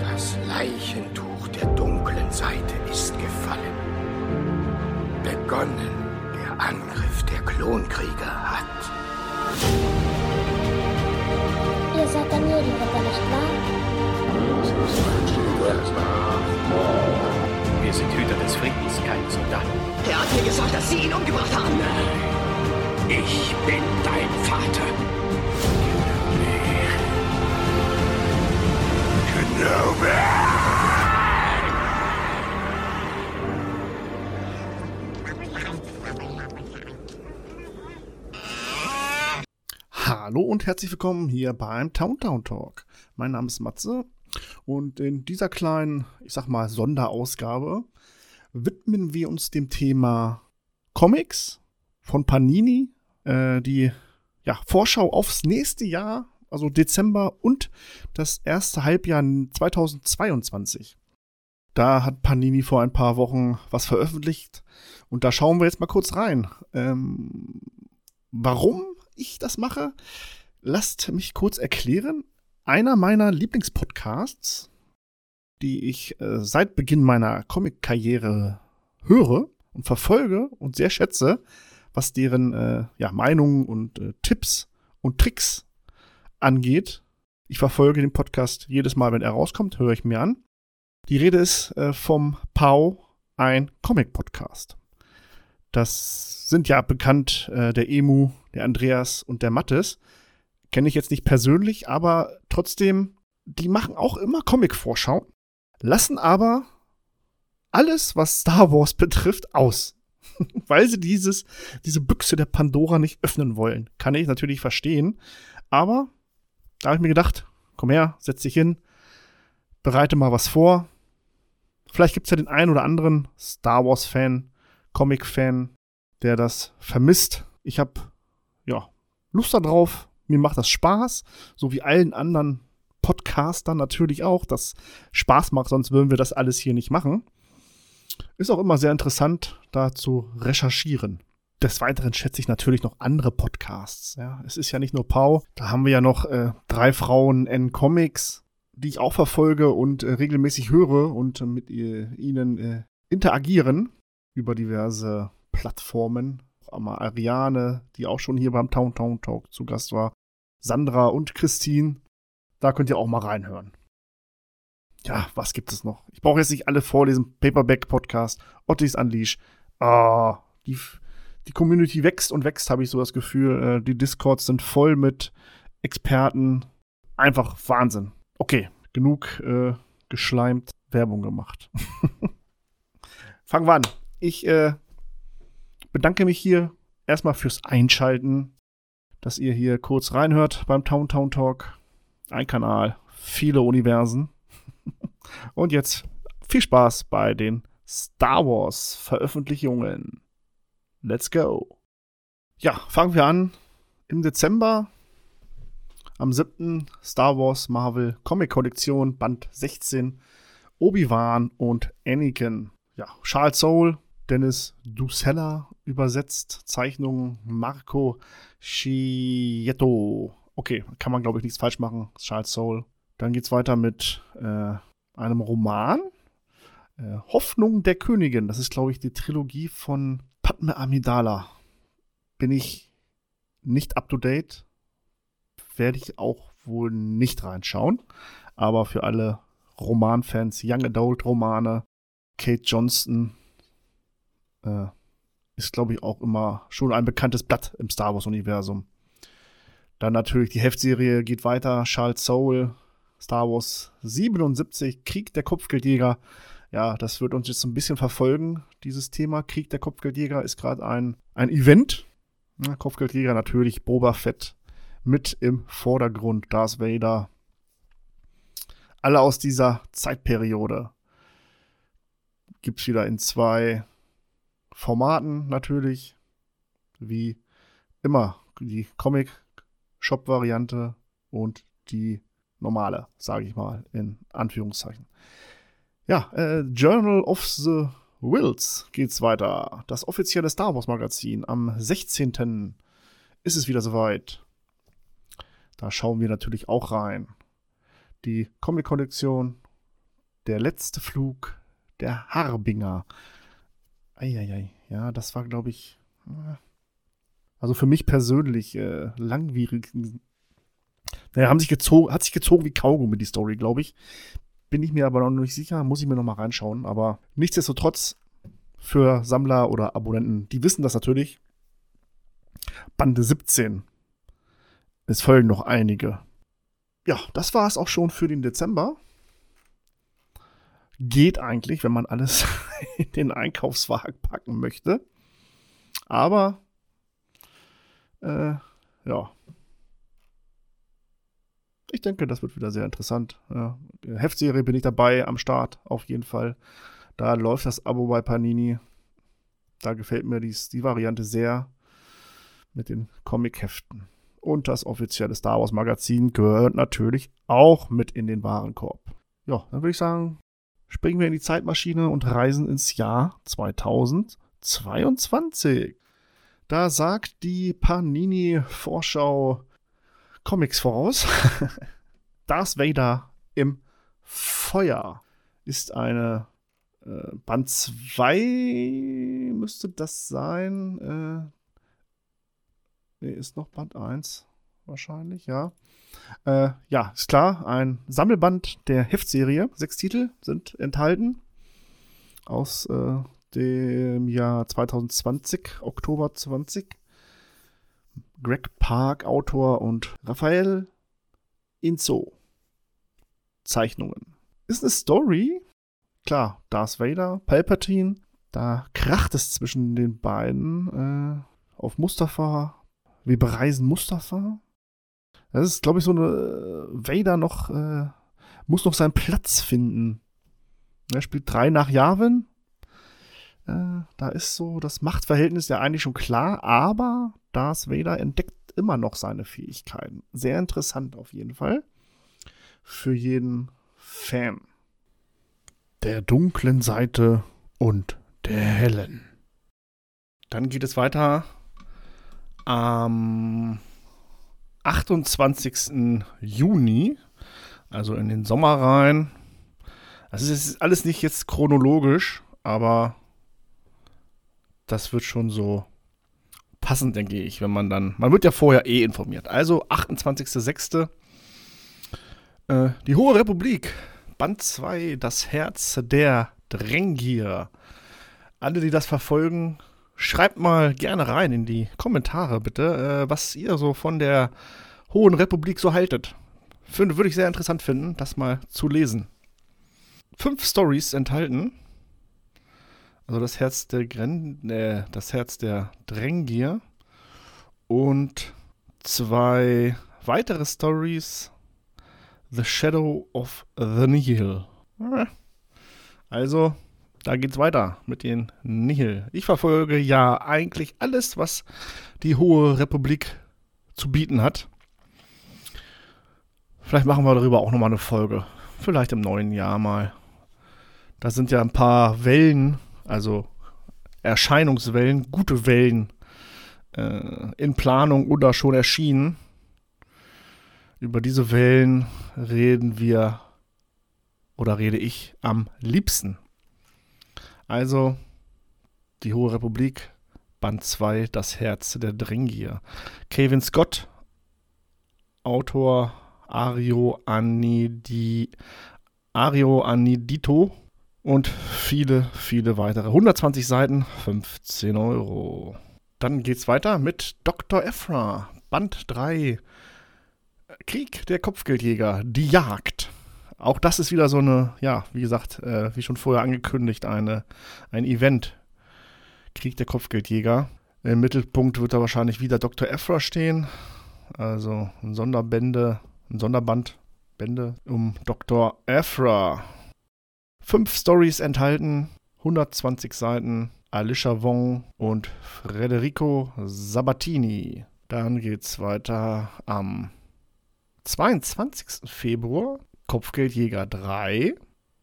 Das Leichentuch der dunklen Seite ist gefallen. Begonnen der Angriff der Klonkrieger herzlich willkommen hier beim Towntown Talk. Mein Name ist Matze und in dieser kleinen, ich sag mal, Sonderausgabe widmen wir uns dem Thema Comics von Panini, äh, die ja, Vorschau aufs nächste Jahr, also Dezember und das erste Halbjahr 2022. Da hat Panini vor ein paar Wochen was veröffentlicht und da schauen wir jetzt mal kurz rein. Ähm, warum ich das mache, lasst mich kurz erklären. Einer meiner Lieblingspodcasts, die ich äh, seit Beginn meiner Comic-Karriere höre und verfolge und sehr schätze, was deren äh, ja, Meinungen und äh, Tipps und Tricks angeht. Ich verfolge den Podcast jedes Mal, wenn er rauskommt, höre ich mir an. Die Rede ist äh, vom Pau, ein Comic-Podcast. Das sind ja bekannt äh, der Emu, der Andreas und der Mattes. Kenne ich jetzt nicht persönlich, aber trotzdem, die machen auch immer Comic-Vorschau, lassen aber alles, was Star Wars betrifft, aus. Weil sie dieses, diese Büchse der Pandora nicht öffnen wollen. Kann ich natürlich verstehen. Aber da habe ich mir gedacht, komm her, setz dich hin, bereite mal was vor. Vielleicht gibt es ja den einen oder anderen Star Wars-Fan, Comic-Fan, der das vermisst. Ich habe ja Lust darauf. Mir macht das Spaß, so wie allen anderen Podcastern natürlich auch, das Spaß macht, sonst würden wir das alles hier nicht machen. Ist auch immer sehr interessant, da zu recherchieren. Des Weiteren schätze ich natürlich noch andere Podcasts. Ja, es ist ja nicht nur Pau. Da haben wir ja noch äh, drei Frauen N Comics, die ich auch verfolge und äh, regelmäßig höre und äh, mit ihnen interagieren über diverse Plattformen. Auch einmal Ariane, die auch schon hier beim Town Town Talk zu Gast war. Sandra und Christine. Da könnt ihr auch mal reinhören. Ja, was gibt es noch? Ich brauche jetzt nicht alle vorlesen. Paperback-Podcast, Ottis Unleash. Ah, die, die Community wächst und wächst, habe ich so das Gefühl. Äh, die Discords sind voll mit Experten. Einfach Wahnsinn. Okay, genug äh, geschleimt Werbung gemacht. Fangen wir an. Ich äh, bedanke mich hier erstmal fürs Einschalten, dass ihr hier kurz reinhört beim Town Town Talk. Ein Kanal, viele Universen. Und jetzt viel Spaß bei den Star Wars Veröffentlichungen. Let's go. Ja, fangen wir an. Im Dezember, am 7. Star Wars Marvel Comic Kollektion, Band 16, Obi-Wan und Anakin. Ja, Charles Soule, Dennis Ducella übersetzt, Zeichnung Marco Schietto. Okay, kann man glaube ich nichts falsch machen. Charles Soule. Dann geht's weiter mit äh, einem Roman. Äh, Hoffnung der Königin. Das ist glaube ich die Trilogie von Padme Amidala. Bin ich nicht up to date. Werde ich auch wohl nicht reinschauen. Aber für alle Romanfans, Young Adult Romane, Kate Johnston äh, ist, glaube ich, auch immer schon ein bekanntes Blatt im Star Wars-Universum. Dann natürlich die Heftserie geht weiter. Charles Soule, Star Wars 77, Krieg der Kopfgeldjäger. Ja, das wird uns jetzt ein bisschen verfolgen, dieses Thema. Krieg der Kopfgeldjäger ist gerade ein, ein Event. Ja, Kopfgeldjäger natürlich Boba Fett mit im Vordergrund. Darth Vader. Alle aus dieser Zeitperiode. Gibt's wieder in zwei Formaten natürlich. Wie immer die Comic-Shop-Variante und die normale, sage ich mal, in Anführungszeichen. Ja, äh, Journal of the Wills geht's weiter. Das offizielle Star Wars Magazin am 16. ist es wieder soweit. Da schauen wir natürlich auch rein. Die Comic-Kollektion, der letzte Flug, der Harbinger. Eieiei, ja, das war, glaube ich, äh, also für mich persönlich äh, langwierig. Naja, haben sich gezogen, hat sich gezogen wie Kaugummi, die Story, glaube ich. Bin ich mir aber noch nicht sicher, muss ich mir noch mal reinschauen. Aber nichtsdestotrotz, für Sammler oder Abonnenten, die wissen das natürlich. Bande 17. Es folgen noch einige. Ja, das war es auch schon für den Dezember. Geht eigentlich, wenn man alles in den Einkaufswagen packen möchte. Aber, äh, ja. Ich denke, das wird wieder sehr interessant. Ja, Heftserie bin ich dabei am Start, auf jeden Fall. Da läuft das Abo bei Panini. Da gefällt mir dies, die Variante sehr mit den Comic-Heften. Und das offizielle Star Wars Magazin gehört natürlich auch mit in den Warenkorb. Ja, dann würde ich sagen, springen wir in die Zeitmaschine und reisen ins Jahr 2022. Da sagt die Panini-Vorschau Comics voraus. Darth Vader im Feuer ist eine äh, Band 2 müsste das sein. Äh, nee, ist noch Band 1 wahrscheinlich, ja. Äh, ja, ist klar, ein Sammelband der Heftserie. Sechs Titel sind enthalten aus äh, dem Jahr 2020, Oktober 20. Greg Park, Autor und Raphael Inzo. Zeichnungen. Ist eine Story, klar, Darth Vader, Palpatine, da kracht es zwischen den beiden äh, auf Mustafa. Wir bereisen Mustafa. Das ist, glaube ich, so eine Vader noch, äh, muss noch seinen Platz finden. Er spielt drei nach Yavin. Äh, da ist so das Machtverhältnis ja eigentlich schon klar, aber Darth Vader entdeckt immer noch seine Fähigkeiten. Sehr interessant auf jeden Fall. Für jeden Fan der dunklen Seite und der hellen. Dann geht es weiter am 28. Juni, also in den Sommer rein. Das ist alles nicht jetzt chronologisch, aber das wird schon so passend, denke ich, wenn man dann. Man wird ja vorher eh informiert. Also 28.06. Äh, die Hohe Republik Band 2, das Herz der Drängier. Alle, die das verfolgen, schreibt mal gerne rein in die Kommentare, bitte, äh, was ihr so von der Hohen Republik so haltet. Finde, würde ich sehr interessant finden, das mal zu lesen. Fünf Stories enthalten. Also das Herz der Gren äh, das Herz der Drängier und zwei weitere Stories The Shadow of the Nihil. Also, da geht's weiter mit den Nihil. Ich verfolge ja eigentlich alles, was die Hohe Republik zu bieten hat. Vielleicht machen wir darüber auch nochmal eine Folge. Vielleicht im neuen Jahr mal. Da sind ja ein paar Wellen, also Erscheinungswellen, gute Wellen äh, in Planung oder schon erschienen. Über diese Wellen reden wir oder rede ich am liebsten. Also die Hohe Republik, Band 2, Das Herz der Dringier. Kevin Scott, Autor Ario, Anidi, Ario Anidito und viele, viele weitere. 120 Seiten, 15 Euro. Dann geht's weiter mit Dr. Ephra, Band 3, Krieg der Kopfgeldjäger, die Jagd. Auch das ist wieder so eine, ja, wie gesagt, äh, wie schon vorher angekündigt, eine, ein Event. Krieg der Kopfgeldjäger. Im Mittelpunkt wird da wahrscheinlich wieder Dr. Ephra stehen. Also ein Sonderbände, ein Sonderband, Bände um Dr. Ephra. Fünf Stories enthalten, 120 Seiten. Alicia Wong und Federico Sabatini. Dann geht's weiter am 22. Februar Kopfgeldjäger 3,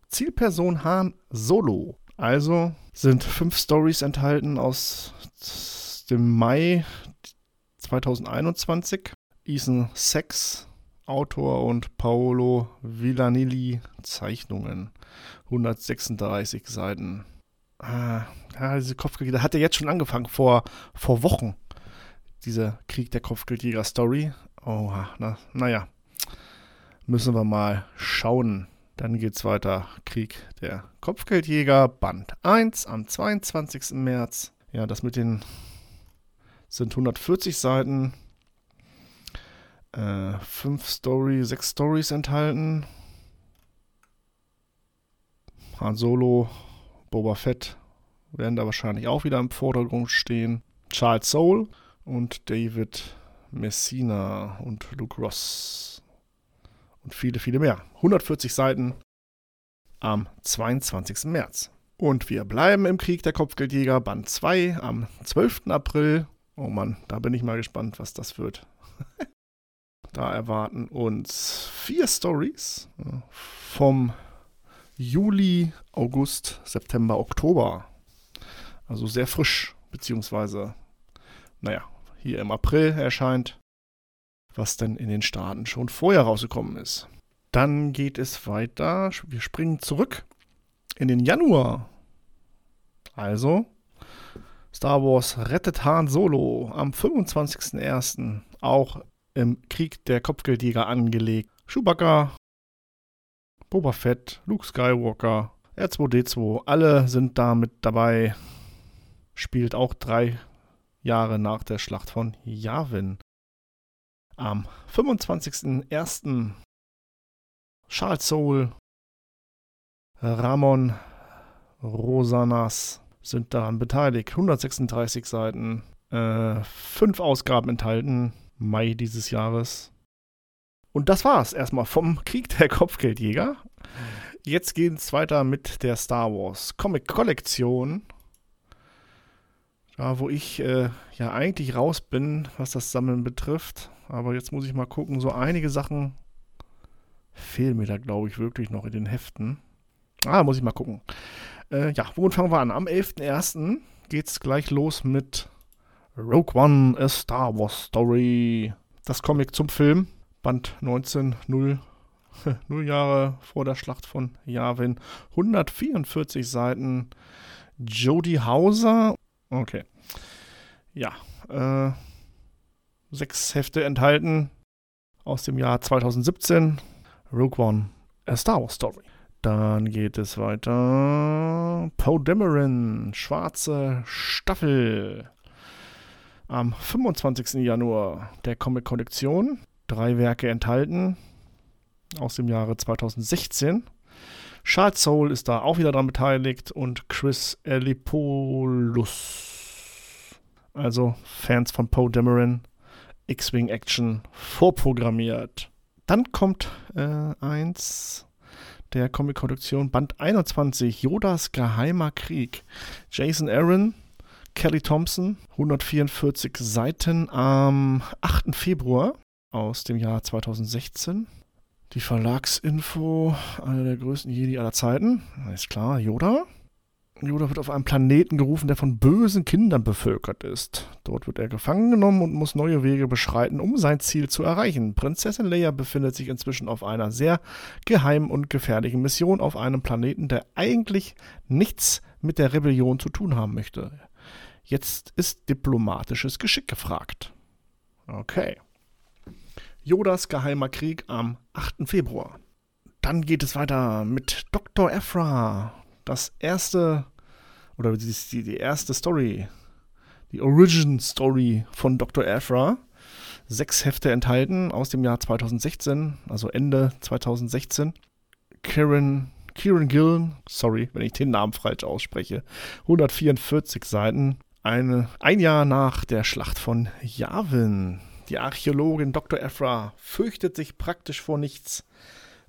Zielperson Hahn Solo. Also sind fünf Stories enthalten aus dem Mai 2021. Ethan Sex, Autor und Paolo Villanilli, Zeichnungen. 136 Seiten. Ah, ja, diese Kopfgeldjäger hat er jetzt schon angefangen, vor, vor Wochen. Dieser Krieg der Kopfgeldjäger-Story. Oh, na, naja. Müssen wir mal schauen. Dann geht's weiter. Krieg der Kopfgeldjäger, Band 1 am 22. März. Ja, das mit den sind 140 Seiten. Äh, fünf Story, sechs Stories enthalten. Han Solo, Boba Fett werden da wahrscheinlich auch wieder im Vordergrund stehen. Charles Soule und David Messina und Luke Ross und viele, viele mehr. 140 Seiten am 22. März. Und wir bleiben im Krieg der Kopfgeldjäger, Band 2 am 12. April. Oh Mann, da bin ich mal gespannt, was das wird. da erwarten uns vier Stories vom Juli, August, September, Oktober. Also sehr frisch, beziehungsweise, naja, hier im April erscheint was denn in den Staaten schon vorher rausgekommen ist. Dann geht es weiter. Wir springen zurück in den Januar. Also, Star Wars rettet Han Solo am 25.01. auch im Krieg der Kopfgeldjäger angelegt. Chewbacca, Boba Fett, Luke Skywalker, R2D2, alle sind da mit dabei. Spielt auch drei Jahre nach der Schlacht von Yavin. Am 25.01. Charles Soule, Ramon Rosanas sind daran beteiligt. 136 Seiten, äh, fünf Ausgaben enthalten, Mai dieses Jahres. Und das war's erstmal vom Krieg der Kopfgeldjäger. Jetzt geht's weiter mit der Star Wars Comic Kollektion. Da, wo ich äh, ja eigentlich raus bin, was das Sammeln betrifft. Aber jetzt muss ich mal gucken. So einige Sachen fehlen mir da, glaube ich, wirklich noch in den Heften. Ah, muss ich mal gucken. Äh, ja, womit fangen wir an? Am 11.01. geht es gleich los mit Rogue One, A Star Wars Story. Das Comic zum Film. Band 19, 0, 0 Jahre vor der Schlacht von Yavin. 144 Seiten. Jodie Hauser. Okay. Ja, äh, sechs Hefte enthalten aus dem Jahr 2017. Rogue One, A Star Wars Story. Dann geht es weiter. Poe Dameron, Schwarze Staffel. Am 25. Januar der Comic-Kollektion. Drei Werke enthalten aus dem Jahre 2016. Charles Soul ist da auch wieder dran beteiligt und Chris Elipolus. Also Fans von Poe Dameron X-Wing Action vorprogrammiert. Dann kommt äh, eins der Comic-Produktion, Band 21, Yodas geheimer Krieg. Jason Aaron, Kelly Thompson, 144 Seiten am 8. Februar aus dem Jahr 2016. Die Verlagsinfo, einer der größten Jedi aller Zeiten. Ist klar, Yoda. Yoda wird auf einem Planeten gerufen, der von bösen Kindern bevölkert ist. Dort wird er gefangen genommen und muss neue Wege beschreiten, um sein Ziel zu erreichen. Prinzessin Leia befindet sich inzwischen auf einer sehr geheimen und gefährlichen Mission auf einem Planeten, der eigentlich nichts mit der Rebellion zu tun haben möchte. Jetzt ist diplomatisches Geschick gefragt. Okay. Yodas geheimer Krieg am 8. Februar. Dann geht es weiter mit Dr. Ephra, das erste, oder die, die erste Story, die Origin Story von Dr. Aphra. Sechs Hefte enthalten aus dem Jahr 2016, also Ende 2016. Kieran, Kieran Gillen, sorry, wenn ich den Namen falsch ausspreche, 144 Seiten. Eine, ein Jahr nach der Schlacht von Yavin. Die Archäologin Dr. Ephra fürchtet sich praktisch vor nichts,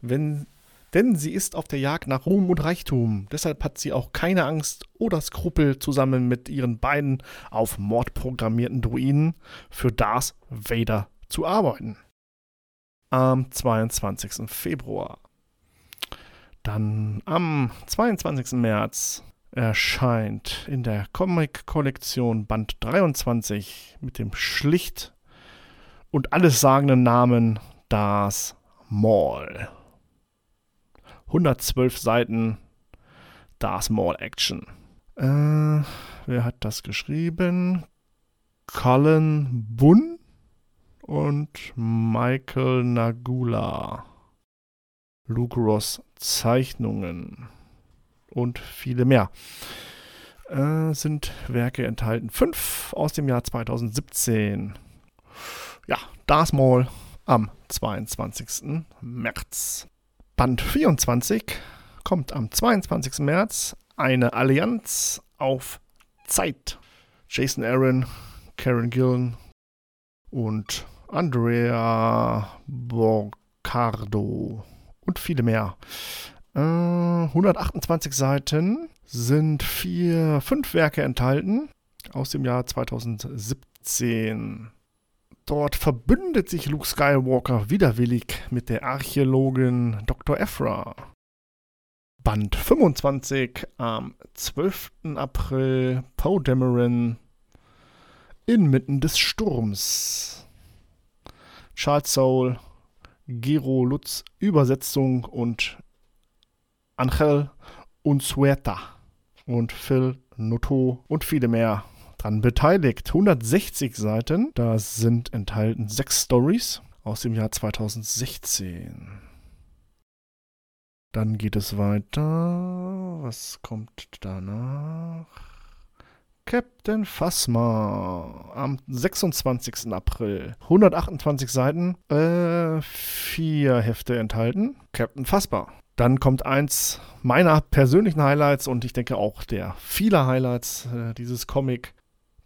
wenn denn sie ist auf der Jagd nach Ruhm und Reichtum. Deshalb hat sie auch keine Angst oder Skrupel, zusammen mit ihren beiden auf Mord programmierten Druiden für Darth Vader zu arbeiten. Am 22. Februar. Dann am 22. März erscheint in der Comic-Kollektion Band 23 mit dem schlicht und alles sagenden Namen Das Mall. 112 Seiten Das Mall Action. Äh, wer hat das geschrieben? Colin Bunn und Michael Nagula. Luke Ross Zeichnungen und viele mehr. Äh, sind Werke enthalten. Fünf aus dem Jahr 2017. Ja, Das Mall am 22. März. Band 24 kommt am 22. März. Eine Allianz auf Zeit. Jason Aaron, Karen Gillen und Andrea Borcardo und viele mehr. Äh, 128 Seiten sind vier, fünf Werke enthalten aus dem Jahr 2017. Dort verbündet sich Luke Skywalker widerwillig mit der Archäologin Dr. Ephra. Band 25 am 12. April Poe Dameron inmitten des Sturms. Charles Soule, Gero Lutz, Übersetzung und Angel Unsueta und Phil Noto und viele mehr dran beteiligt. 160 Seiten, da sind enthalten sechs Stories aus dem Jahr 2016. Dann geht es weiter. Was kommt danach? Captain Phasma am 26. April. 128 Seiten, äh, vier Hefte enthalten. Captain Phasma. Dann kommt eins meiner persönlichen Highlights und ich denke auch der vieler Highlights äh, dieses Comic.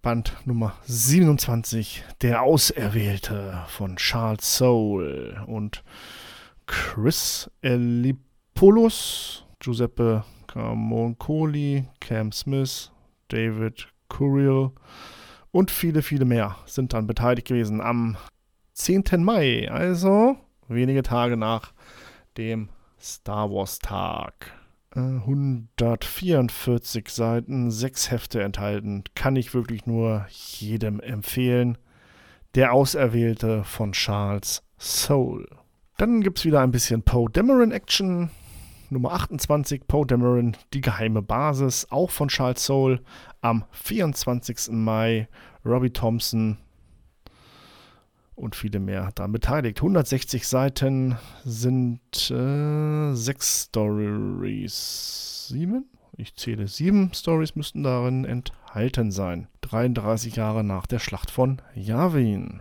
Band Nummer 27, Der Auserwählte von Charles Soule und Chris Elipoulos, Giuseppe Camoncoli, Cam Smith, David Curiel und viele, viele mehr sind dann beteiligt gewesen am 10. Mai, also wenige Tage nach dem Star Wars Tag. 144 Seiten, sechs Hefte enthalten. Kann ich wirklich nur jedem empfehlen. Der Auserwählte von Charles Soule. Dann gibt es wieder ein bisschen Poe Dameron Action. Nummer 28, Poe Dameron, die geheime Basis, auch von Charles Soule. Am 24. Mai Robbie Thompson und viele mehr daran beteiligt. 160 Seiten sind äh, sechs Stories. Sieben? Ich zähle sieben Stories müssten darin enthalten sein. 33 Jahre nach der Schlacht von Yavin.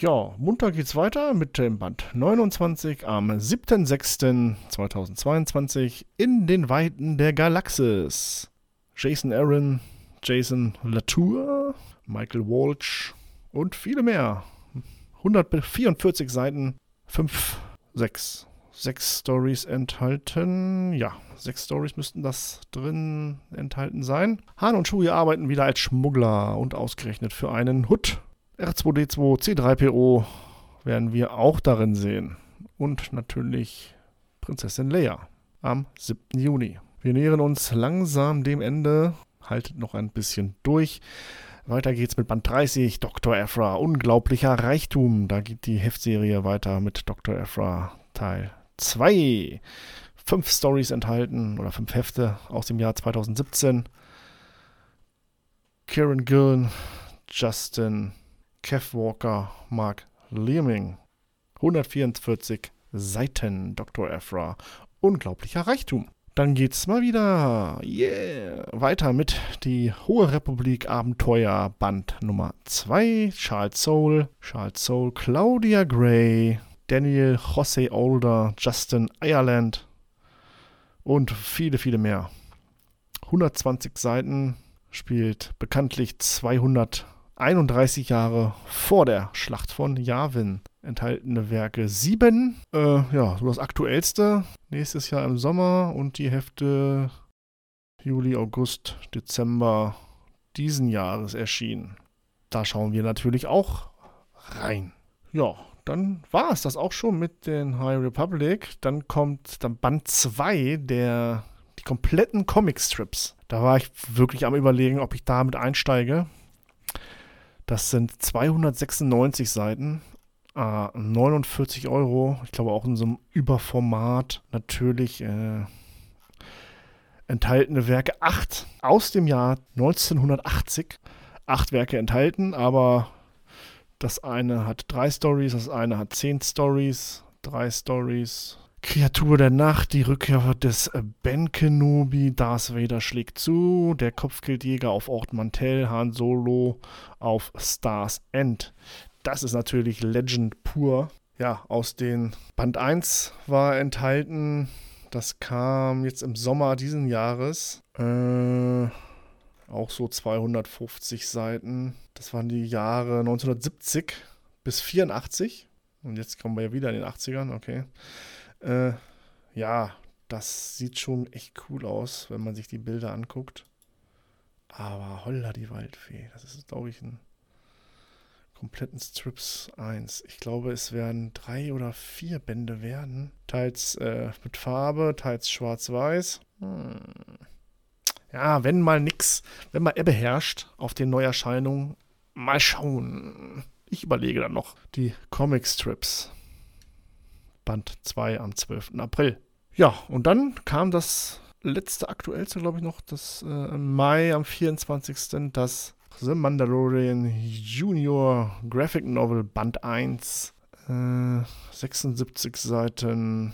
Ja, munter geht's weiter mit dem Band 29 am 7.6.2022 in den Weiten der Galaxis. Jason Aaron, Jason Latour, Michael Walsh und viele mehr. 144 Seiten, 5, 6. Sechs Stories enthalten. Ja, sechs Stories müssten das drin enthalten sein. Han und Chewie arbeiten wieder als Schmuggler und ausgerechnet für einen Hut. R2D2 C3PO werden wir auch darin sehen. Und natürlich Prinzessin Leia am 7. Juni. Wir nähern uns langsam dem Ende. Haltet noch ein bisschen durch. Weiter geht's mit Band 30, Dr. Ephra, unglaublicher Reichtum. Da geht die Heftserie weiter mit Dr. Ephra Teil 2. Fünf Stories enthalten oder fünf Hefte aus dem Jahr 2017. Kieran Gillen, Justin, Kev Walker, Mark Leeming. 144 Seiten Dr. Ephra. Unglaublicher Reichtum. Dann geht's mal wieder yeah, weiter mit die Hohe Republik Abenteuer Band Nummer 2. Charles Soule, Charles Soule, Claudia Gray, Daniel Jose Older, Justin Ireland und viele, viele mehr. 120 Seiten spielt bekanntlich 231 Jahre vor der Schlacht von Yavin enthaltene Werke 7. Äh, ja, so das aktuellste. Nächstes Jahr im Sommer und die Hefte Juli, August, Dezember diesen Jahres erschienen. Da schauen wir natürlich auch rein. Ja, dann war es das auch schon mit den High Republic. Dann kommt dann Band 2 der die kompletten Comicstrips. Da war ich wirklich am überlegen, ob ich damit einsteige. Das sind 296 Seiten Ah, 49 Euro. Ich glaube auch in so einem Überformat. Natürlich äh, enthaltene Werke. Acht aus dem Jahr 1980. Acht Werke enthalten, aber das eine hat drei Stories, das eine hat zehn Stories, drei Stories. Kreatur der Nacht, die Rückkehr des Ben Kenobi, Darth Vader schlägt zu, der Kopfgeldjäger auf Ort Mantell, Han Solo auf Stars End. Das ist natürlich Legend pur. Ja, aus den Band 1 war enthalten, das kam jetzt im Sommer diesen Jahres. Äh, auch so 250 Seiten. Das waren die Jahre 1970 bis 84. Und jetzt kommen wir ja wieder in den 80ern, okay. Äh, ja, das sieht schon echt cool aus, wenn man sich die Bilder anguckt. Aber holla die Waldfee, das ist, glaube ich, ein kompletten Strips 1. Ich glaube, es werden drei oder vier Bände werden. Teils äh, mit Farbe, teils schwarz-weiß. Hm. Ja, wenn mal nix, wenn mal Ebbe herrscht auf den Neuerscheinungen, mal schauen. Ich überlege dann noch die Comic-Strips. Band 2 am 12. April. Ja, und dann kam das letzte aktuellste, glaube ich, noch, das äh, Mai am 24. das The Mandalorian Junior Graphic Novel Band 1. Äh, 76 Seiten.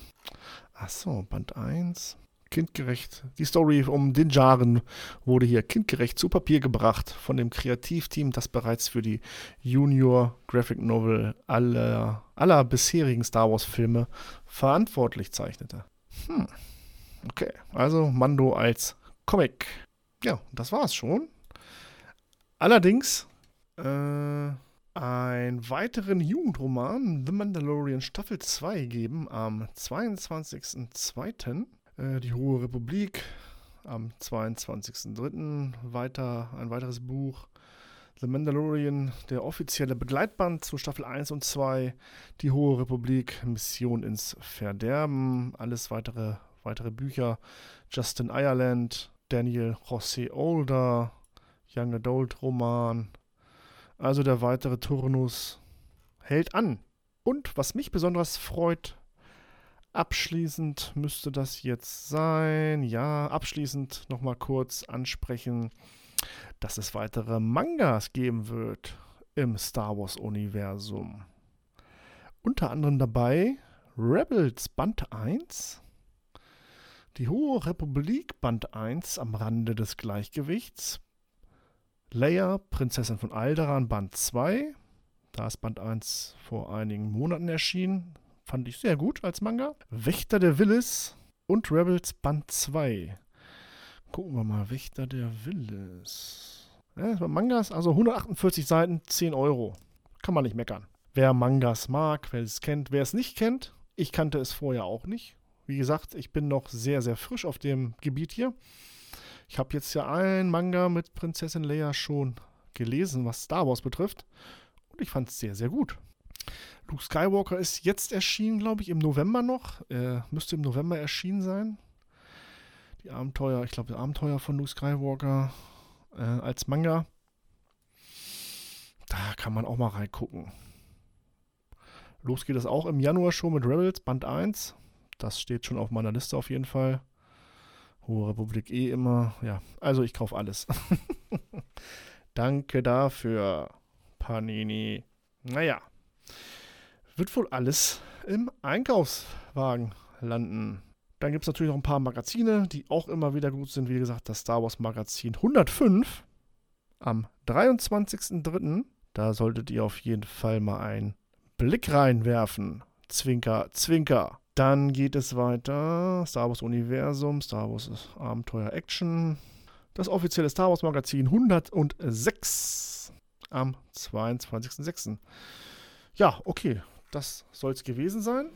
Achso, Band 1. Kindgerecht. Die Story um den Jaren wurde hier kindgerecht zu Papier gebracht von dem Kreativteam, das bereits für die Junior Graphic Novel aller, aller bisherigen Star Wars Filme verantwortlich zeichnete. Hm. Okay, also Mando als Comic. Ja, das war's schon. Allerdings äh, einen weiteren Jugendroman, The Mandalorian Staffel 2, geben am 22.02. Äh, die Hohe Republik am 22.03. weiter ein weiteres Buch. The Mandalorian, der offizielle Begleitband zu Staffel 1 und 2, Die Hohe Republik, Mission ins Verderben, alles weitere, weitere Bücher, Justin Ireland, Daniel José Older, Young Adult Roman, also der weitere Turnus hält an. Und was mich besonders freut, Abschließend müsste das jetzt sein. Ja, abschließend nochmal kurz ansprechen, dass es weitere Mangas geben wird im Star Wars-Universum. Unter anderem dabei Rebels Band 1, die Hohe Republik Band 1 am Rande des Gleichgewichts, Leia, Prinzessin von Alderaan Band 2, da ist Band 1 vor einigen Monaten erschienen, Fand ich sehr gut als Manga. Wächter der Willis und Rebels Band 2. Gucken wir mal. Wächter der Willis. Ja, Mangas, also 148 Seiten, 10 Euro. Kann man nicht meckern. Wer Mangas mag, wer es kennt, wer es nicht kennt, ich kannte es vorher auch nicht. Wie gesagt, ich bin noch sehr, sehr frisch auf dem Gebiet hier. Ich habe jetzt ja ein Manga mit Prinzessin Leia schon gelesen, was Star Wars betrifft. Und ich fand es sehr, sehr gut. Luke Skywalker ist jetzt erschienen, glaube ich, im November noch. Äh, müsste im November erschienen sein. Die Abenteuer, ich glaube, die Abenteuer von Luke Skywalker äh, als Manga. Da kann man auch mal reingucken. Los geht es auch im Januar schon mit Rebels, Band 1. Das steht schon auf meiner Liste auf jeden Fall. Hohe Republik eh immer. Ja, also ich kaufe alles. Danke dafür, Panini. Naja wird wohl alles im Einkaufswagen landen. Dann gibt es natürlich noch ein paar Magazine, die auch immer wieder gut sind. Wie gesagt, das Star Wars Magazin 105 am 23.03. Da solltet ihr auf jeden Fall mal einen Blick reinwerfen. Zwinker, zwinker. Dann geht es weiter. Star Wars Universum, Star Wars Abenteuer Action. Das offizielle Star Wars Magazin 106 am 22.06. Ja, okay das soll es gewesen sein.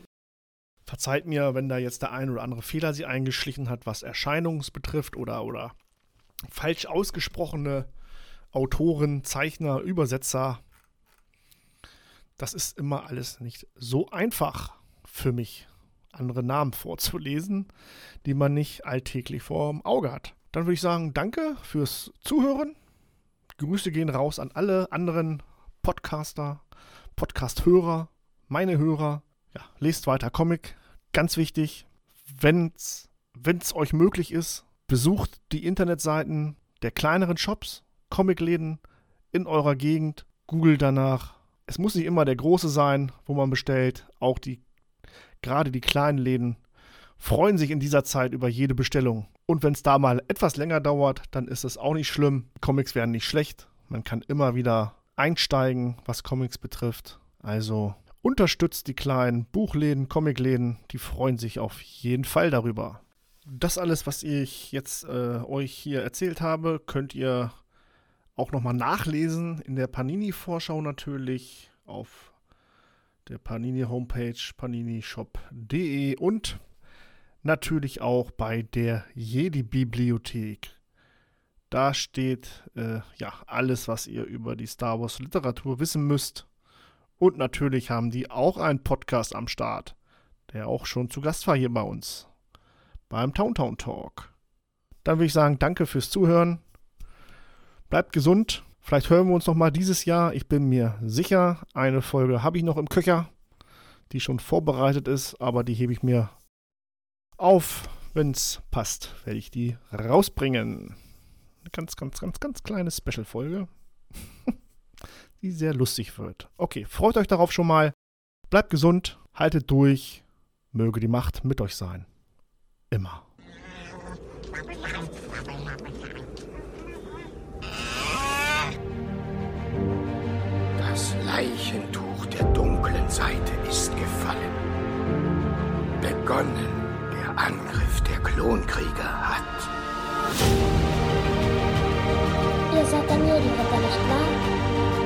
Verzeiht mir, wenn da jetzt der ein oder andere Fehler sie eingeschlichen hat, was Erscheinungs betrifft oder, oder falsch ausgesprochene Autoren, Zeichner, Übersetzer. Das ist immer alles nicht so einfach für mich, andere Namen vorzulesen, die man nicht alltäglich vor dem Auge hat. Dann würde ich sagen, danke fürs Zuhören. Grüße gehen raus an alle anderen Podcaster, Podcast-Hörer meine Hörer, ja, lest weiter Comic. Ganz wichtig, wenn es euch möglich ist, besucht die Internetseiten der kleineren Shops, Comicläden in eurer Gegend. Googelt danach. Es muss nicht immer der große sein, wo man bestellt. Auch die, gerade die kleinen Läden freuen sich in dieser Zeit über jede Bestellung. Und wenn es da mal etwas länger dauert, dann ist es auch nicht schlimm. Comics werden nicht schlecht. Man kann immer wieder einsteigen, was Comics betrifft. Also unterstützt die kleinen Buchläden, Comicläden, die freuen sich auf jeden Fall darüber. Das alles, was ich jetzt äh, euch hier erzählt habe, könnt ihr auch nochmal nachlesen in der Panini-Vorschau natürlich auf der Panini-Homepage paninishop.de und natürlich auch bei der Jedi-Bibliothek. Da steht äh, ja alles, was ihr über die Star Wars Literatur wissen müsst. Und natürlich haben die auch einen Podcast am Start, der auch schon zu Gast war hier bei uns beim Towntown Talk. Dann würde ich sagen, danke fürs Zuhören. Bleibt gesund. Vielleicht hören wir uns noch mal dieses Jahr. Ich bin mir sicher, eine Folge habe ich noch im Köcher, die schon vorbereitet ist, aber die hebe ich mir auf. Wenn es passt, werde ich die rausbringen. Eine ganz, ganz, ganz, ganz kleine Special-Folge, die sehr lustig wird. Okay, freut euch darauf schon mal. Bleibt gesund, haltet durch. Möge die Macht mit euch sein. Immer. Das Leichentuch der dunklen Seite ist gefallen. Begonnen der Angriff der Klonkrieger hat. Ihr seid der Jedi-Ritter, nicht wahr?